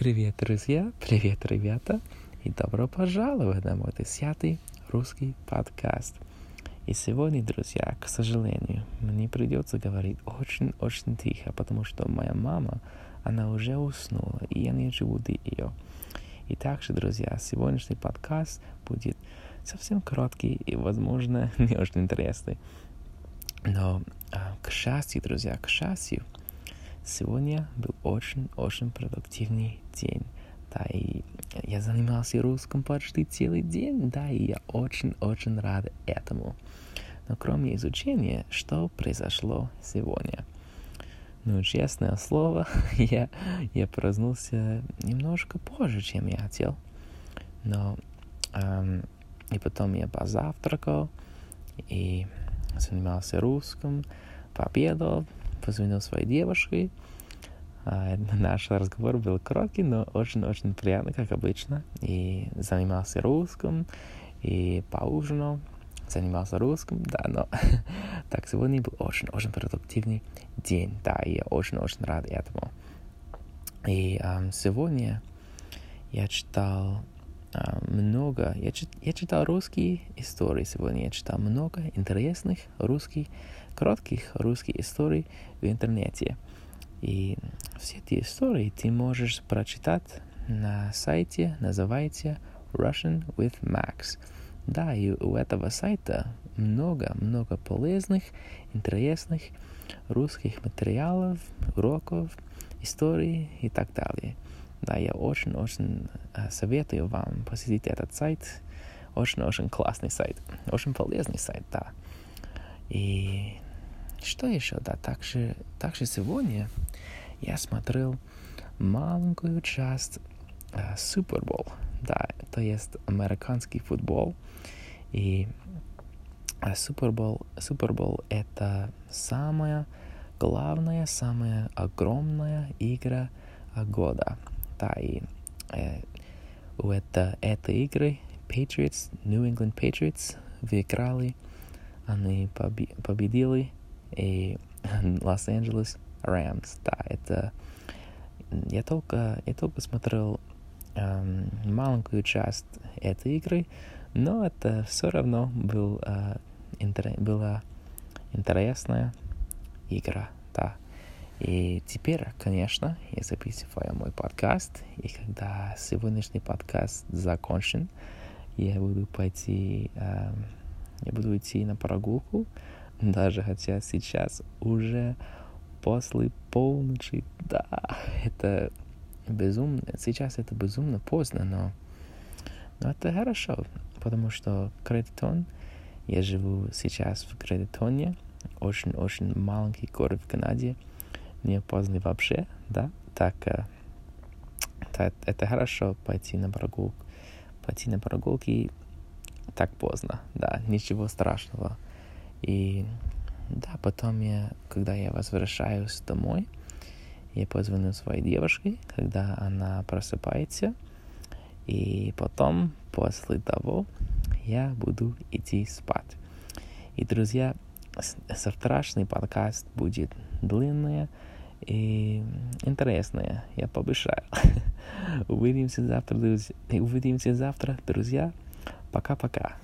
Привет, друзья! Привет, ребята! И добро пожаловать на мой десятый русский подкаст. И сегодня, друзья, к сожалению, мне придется говорить очень-очень тихо, потому что моя мама, она уже уснула, и я не хочу будить ее. И также, друзья, сегодняшний подкаст будет совсем короткий и, возможно, не очень интересный. Но, а, к счастью, друзья, к счастью, Сегодня был очень-очень продуктивный день. Да, и я занимался русским почти целый день, да, и я очень-очень рад этому. Но кроме изучения, что произошло сегодня? Ну, честное слово, я, я проснулся немножко позже, чем я хотел. Но эм, и потом я позавтракал и занимался русским, пообедал, позвонил своей девушке. А, наш разговор был короткий, но очень-очень приятный, как обычно. И занимался русским, и поужинал, занимался русским, да, но так сегодня был очень-очень продуктивный день, да, и я очень-очень рад этому. И сегодня я читал много, я, чит, я читал русские истории сегодня, я читал много интересных русских коротких русских историй в интернете. И все эти истории ты можешь прочитать на сайте, называется Russian with Max. Да, и у этого сайта много-много полезных, интересных русских материалов, уроков, историй и так далее. Да, я очень-очень э, советую вам посетить этот сайт. Очень-очень классный сайт. Очень полезный сайт, да. И что еще? Да, также, также сегодня я смотрел маленькую часть э, Супербол. Да, то есть американский футбол. И Супербол, Супербол это самая главная, самая огромная игра года. И э, это, этой игры Patriots, New England Patriots выиграли, они победили и Лос-Анджелес Рэмс. Да, это... Я только, я только смотрел эм, маленькую часть этой игры, но это все равно был, э, интер, была интересная игра, да. И теперь, конечно, я записываю мой подкаст, и когда сегодняшний подкаст закончен, я буду пойти, э, я буду идти на прогулку, даже хотя сейчас уже после полночи, да, это безумно, сейчас это безумно поздно, но, но это хорошо, потому что Кредитон, я живу сейчас в Кредитоне, очень-очень маленький город в Канаде, не поздно вообще, да, так, э, так это хорошо пойти на прогулку, пойти на прогулки так поздно, да, ничего страшного. И да, потом я, когда я возвращаюсь домой, я позвоню своей девушке, когда она просыпается, и потом, после того, я буду идти спать. И, друзья, завтрашний подкаст будет длинный и интересный, я пообещаю. Увидимся завтра, друзья. Увидимся завтра, друзья. Пока-пока.